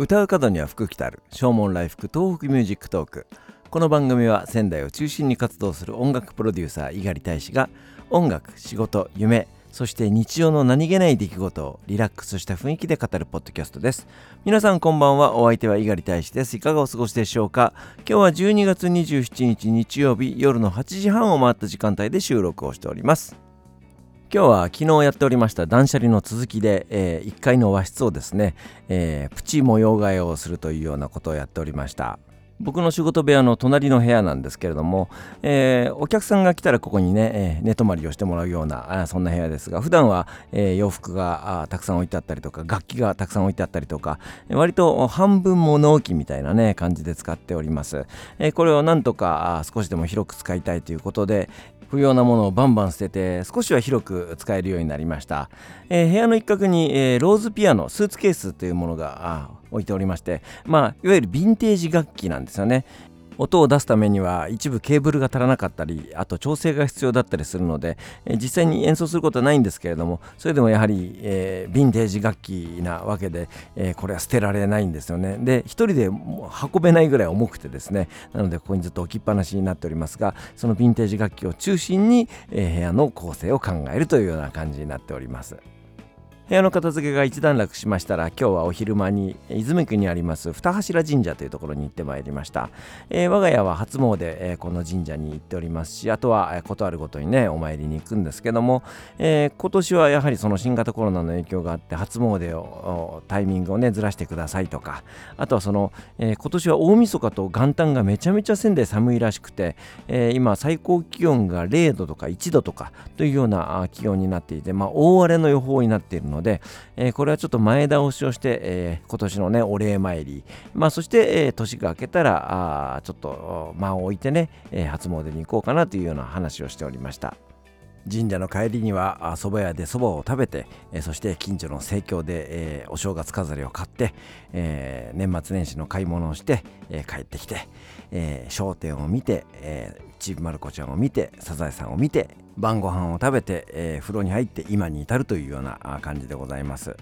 唱う門には福来たる。唱門来福東北ミュージックトーク。この番組は仙台を中心に活動する音楽プロデューサー猪狩大使が音楽仕事夢そして日常の何気ない出来事をリラックスした雰囲気で語るポッドキャストです。皆さんこんばんは。お相手は猪狩大使です。いかがお過ごしでしょうか？今日は12月27日日曜日夜の8時半を回った時間帯で収録をしております。今日は昨日やっておりました断捨離の続きで、えー、1階の和室をですね、えー、プチ模様替えをするというようなことをやっておりました。僕の仕事部屋の隣の部屋なんですけれども、えー、お客さんが来たらここにね、えー、寝泊まりをしてもらうようなあそんな部屋ですが普段は、えー、洋服がたくさん置いてあったりとか楽器がたくさん置いてあったりとか割と半分物置みたいなね感じで使っております、えこれをなんとか少しでも広く使いたいということで、不要なものをバンバン捨てて少しは広く使えるようになりました、えー、部屋の一角に、えー、ローズピアノスーツケースというものが置いておりましてまあいわゆるヴィンテージ楽器なんですよね音を出すためには一部ケーブルが足らなかったりあと調整が必要だったりするので、え実際に演奏することはないんですけれどもそれでもやはり、えー、ヴィンテージ楽器なわけで、えー、これは捨てられないんですよねで一人で運べないぐらい重くてですねなのでここにずっと置きっぱなしになっておりますがそのヴィンテージ楽器を中心に、えー、部屋の構成を考えるというような感じになっております。部屋の片付けが一段落しましたら今日はお昼間に泉区にあります二柱神社というところに行ってまいりました、えー、我が家は初詣、えー、この神社に行っておりますしあとは、えー、ことあるごとにねお参りに行くんですけども、えー、今年はやはりその新型コロナの影響があって初詣をタイミングをねずらしてくださいとかあとはその、えー、今年は大晦日と元旦がめちゃめちゃ仙台寒いらしくて、えー、今最高気温が0度とか1度とかというような気温になっていてまあ大荒れの予報になっているのでので、えー、これはちょっと前倒しをして、えー、今年のね、お礼参り、まあ、そして、えー、年が明けたら、あちょっと間を置いてね、え、初詣に行こうかなというような話をしておりました。神社の帰りには蕎麦屋で蕎麦を食べて、え、そして近所の生協で、えー、お正月飾りを買って、えー、年末年始の買い物をして、え帰ってきて、え商店を見て、えちびまる子ちゃんを見てサザエさんを見て晩ご飯を食べて、え風呂に入って今に至るというような感じでございます。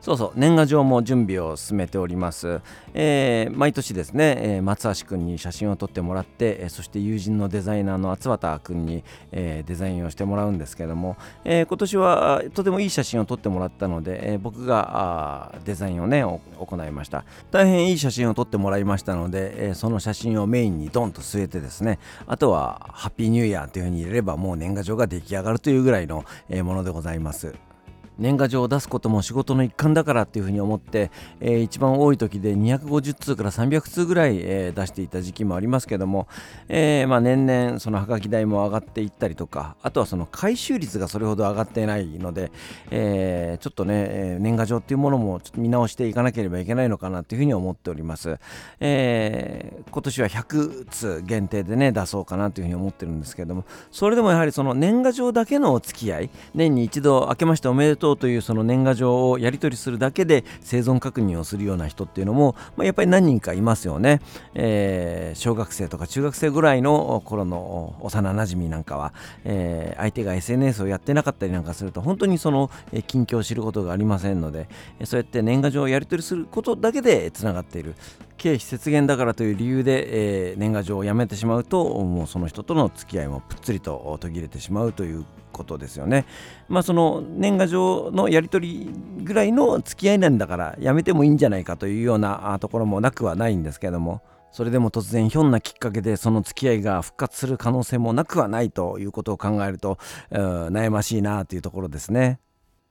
そうそう年賀状も準備を進めております、えー、毎年ですね、えー、松橋君に写真を撮ってもらって、えー、そして友人のデザイナーの厚畑君に、えデザインをしてもらうんですけども、え今年はとてもいい写真を撮ってもらったので、え僕がデザインをね行いました。大変いい写真を撮ってもらいましたので、えその写真をメインにドンと据えてですねあとはハッピーニューイヤーというふうに入れればもう年賀状が出来上がるというぐらいのものでございます。年賀状を出すことも仕事の一環だからっていうふうに思って、えー、一番多い時で250通から300通ぐらい、えー、出していた時期もありますけども、えー、まあ、年々そのはがき代も上がっていったりとかあとはその回収率がそれほど上がっていないので、えちょっとねえ年賀状っていうものもちょっと見直していかなければいけないのかなというふうに思っております、え今年は100通限定でね出そうかなというふうに思ってるんですけどもそれでもやはりその年賀状だけのお付き合い年に一度明けましておめでとうというその年賀状をやり取りするだけで生存確認をするような人っていうのも、まあ、やっぱり何人かいますよね、えー、小学生とか中学生ぐらいの頃の幼なじみなんかは、えー、相手が SNS をやってなかったりなんかすると本当にその近況を知ることがありませんのでそうやって年賀状をやり取りすることだけでつながっている。経費節減だからという理由で、えー、年賀状をやめてしまうともうその人との付き合いもぷっつりと途切れてしまうということですよね。まあその年賀状のやり取りぐらいの付き合いなんだからやめてもいいんじゃないかというようなところもなくはないんですけどもそれでも突然ひょんなきっかけでその付き合いが復活する可能性もなくはないということを考えると悩ましいなというところですね。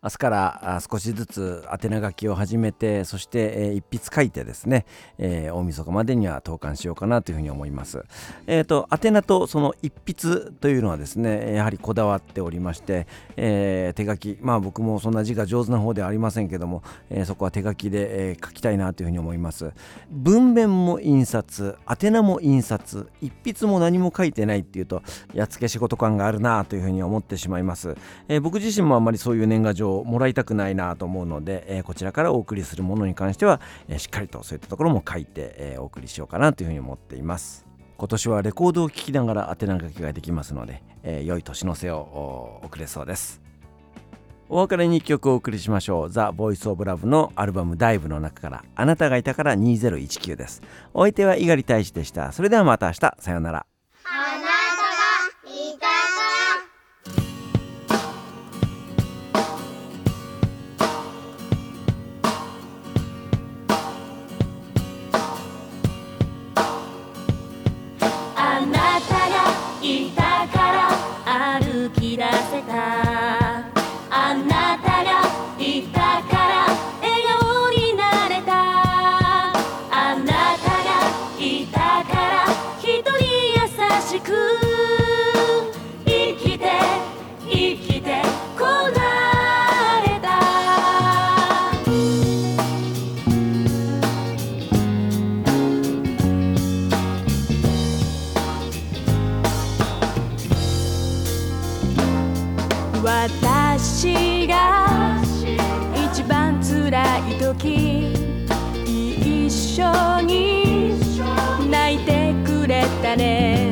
明日から少しずつ宛名書きを始めてそして、えー、一筆書いてですね、えー、大晦日までには投函しようかなというふうに思います。えっ、ー、と宛名とその一筆というのはですねやはりこだわっておりまして、えー、手書きまあ僕もそんな字が上手な方ではありませんけども、えー、そこは手書きで、えー、書きたいなというふうに思います。文面も印刷宛名も印刷一筆も何も書いてないっていうとやっつけ仕事感があるなというふうに思ってしまいます。えー、僕自身もあまりそういう年賀状をもらいたくないなと思うので、えー、こちらからお送りするものに関しては、えー、しっかりとそういったところも書いて、えー、お送りしようかなというふうに思っています今年はレコードを聴きながら宛名書きができますので、えー、良い年の瀬を送れそうですお別れに1曲お送りしましょう。ザ・ボイス・オブ・ラブのアルバム「ダイブ」の中から「あなたがいたから2019」です。お相手は猪狩大使でした。それではまた明日。さようなら。い時一緒に泣いてくれたね。